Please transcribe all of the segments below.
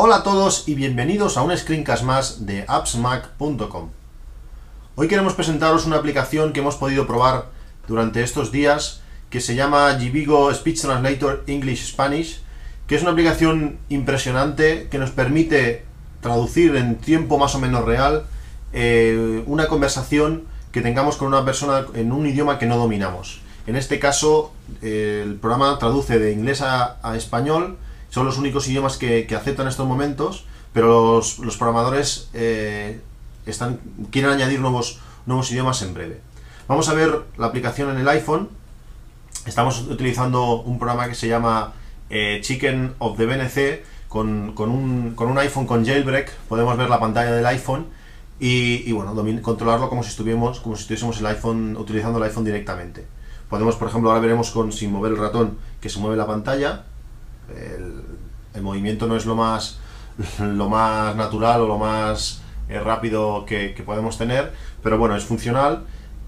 Hola a todos y bienvenidos a un screencast más de appsmac.com. Hoy queremos presentaros una aplicación que hemos podido probar durante estos días que se llama Givigo Speech Translator English Spanish, que es una aplicación impresionante que nos permite traducir en tiempo más o menos real eh, una conversación que tengamos con una persona en un idioma que no dominamos. En este caso, eh, el programa traduce de inglés a, español, son los únicos idiomas que, aceptan en estos momentos, pero los, programadores eh, están, quieren añadir nuevos, nuevos idiomas en breve. Vamos a ver la aplicación en el iPhone. Estamos utilizando un programa que se llama eh, Chicken of the BNC con, un, con, un, iPhone con jailbreak. Podemos ver la pantalla del iPhone y, bueno, controlarlo como si, estuviésemos, como si estuviésemos el iPhone, utilizando el iPhone directamente. Podemos, por ejemplo, ahora veremos con sin mover el ratón que se mueve la pantalla. Movimiento no es lo más, lo más natural o lo más eh, rápido que, podemos tener, pero bueno, es funcional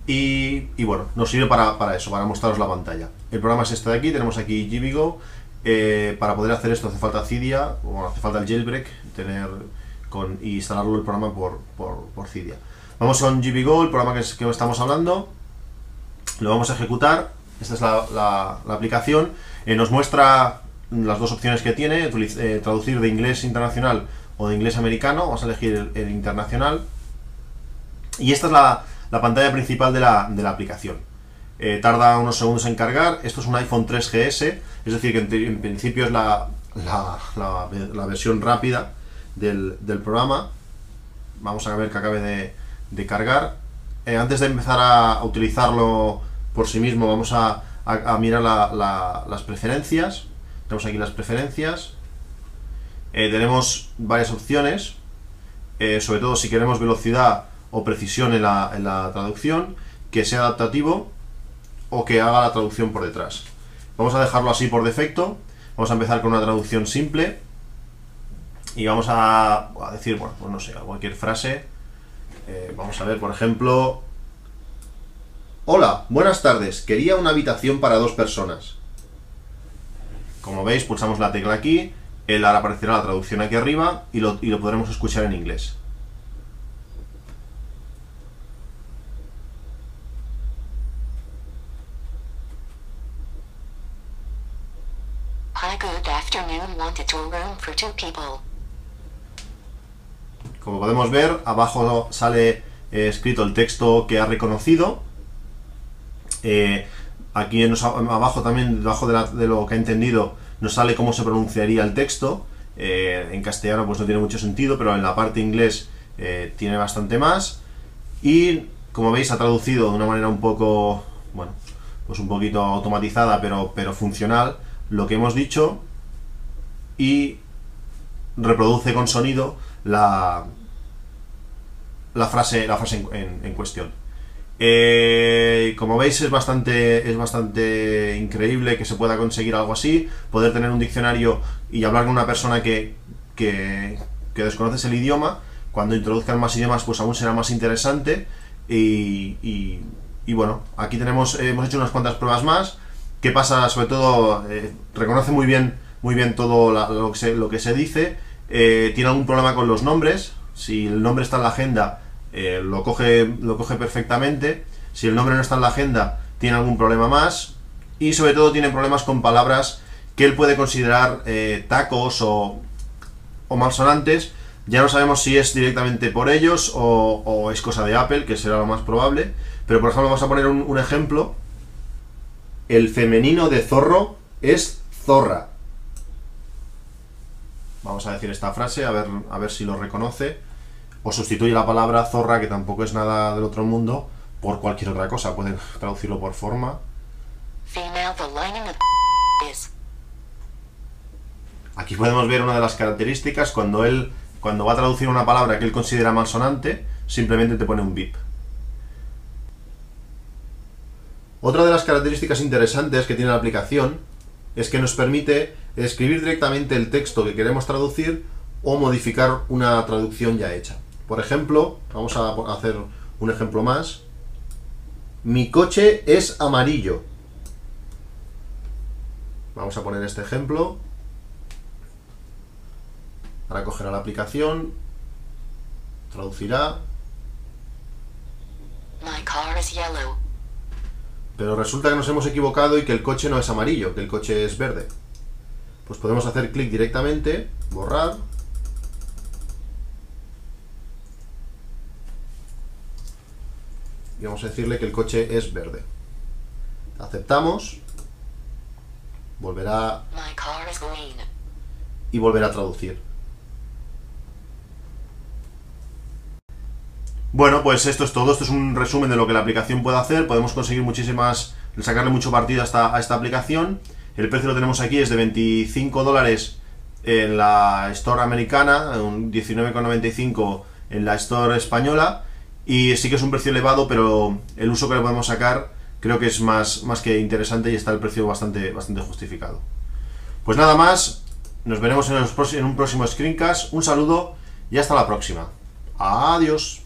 y, bueno, nos sirve para, eso, para mostraros la pantalla. El programa es este de aquí, tenemos aquí GBGO. Eh, para poder hacer esto hace falta Cydia, o hace falta el jailbreak, tener con, y instalarlo el programa por, por, Cydia. Vamos con GBGO, el programa que, que estamos hablando lo vamos a ejecutar. Esta es la, aplicación. Eh, nos muestra las dos opciones que tiene, eh, traducir de inglés internacional o de inglés americano. Vamos a elegir el, internacional. Y esta es la, pantalla principal de la, aplicación. Eh, tarda unos segundos en cargar. Esto es un iPhone 3GS, es decir, que en, principio es la, versión rápida del, programa. Vamos a ver que acabe de, de cargar. antes de empezar a utilizarlo por sí mismo. Vamos a, mirar las preferencias. Tenemos aquí las preferencias. Eh, tenemos varias opciones, eh, sobre todo si queremos velocidad o precisión en la, en la traducción, que sea adaptativo o que haga la traducción por detrás. Vamos a dejarlo así por defecto. Vamos a empezar con una traducción simple. Y vamos a, decir, bueno, pues no sé, cualquier frase. Eh, vamos a ver, por ejemplo, Hola, buenas tardes. Quería una habitación para dos personas. Como veis, pulsamos la tecla aquí, él ahora aparecerá la traducción aquí arriba y lo, y lo podremos escuchar en inglés. Como podemos ver, abajo sale eh, escrito el texto que ha reconocido. Eh, aquí en, abajo también, debajo de, lo que ha entendido, nos sale cómo se pronunciaría el texto. Eh, en castellano pues no tiene mucho sentido, pero en la parte inglés eh, tiene bastante más. Y como veis ha traducido de una manera un poco, bueno, pues un poquito automatizada, pero, pero funcional, lo que hemos dicho y reproduce con sonido la, la frase, la frase en cuestión. Eh, como veis es bastante, es bastante increíble que se pueda conseguir algo así, poder tener un diccionario y hablar con una persona que, que, que desconoces el idioma, cuando introduzcan más idiomas pues aún será más interesante. Y, bueno, aquí tenemos, hemos hecho unas cuantas pruebas más, ¿qué pasa? Sobre todo, eh, reconoce muy bien, muy bien todo lo, que se, lo que se dice, eh, tiene algún problema con los nombres, si el nombre está en la agenda eh, lo, coge, lo coge perfectamente. Si el nombre no está en la agenda, tiene algún problema más. Y sobre todo tiene problemas con palabras que él puede considerar eh, tacos o, o, malsonantes. Ya no sabemos si es directamente por ellos o, es cosa de Apple, que será lo más probable. Pero por ejemplo vamos a poner un, un ejemplo. El femenino de zorro es zorra. Vamos a decir esta frase, a ver, a ver si lo reconoce o sustituye la palabra zorra, que tampoco es nada del otro mundo, por cualquier otra cosa. Pueden traducirlo por forma. Aquí podemos ver una de las características cuando él, cuando va a traducir una palabra que él considera malsonante, simplemente te pone un bip. Otra de las características interesantes que tiene la aplicación es que nos permite escribir directamente el texto que queremos traducir o modificar una traducción ya hecha. Por ejemplo, vamos a hacer un ejemplo más. Mi coche es amarillo. Vamos a poner este ejemplo. Ahora cogerá la aplicación, traducirá, My car is yellow. pero resulta que nos hemos equivocado y que el coche no es amarillo, que el coche es verde. Pues podemos hacer clic directamente, borrar, y vamos a decirle que el coche es verde. Aceptamos, volverá My car is green. y volverá a traducir. Bueno, pues esto es todo. Esto es un resumen de lo que la aplicación puede hacer. Podemos conseguir muchísimas, sacarle mucho partido a esta, a esta aplicación. El precio lo tenemos aquí, es de 25 dólares en la Store americana, un 19,95 en la Store española. Y sí que es un precio elevado, pero el uso que le podemos sacar creo que es más, más que interesante y está el precio bastante, bastante justificado. Pues nada más, nos veremos en, en un próximo screencast. Un saludo y hasta la próxima. Adiós.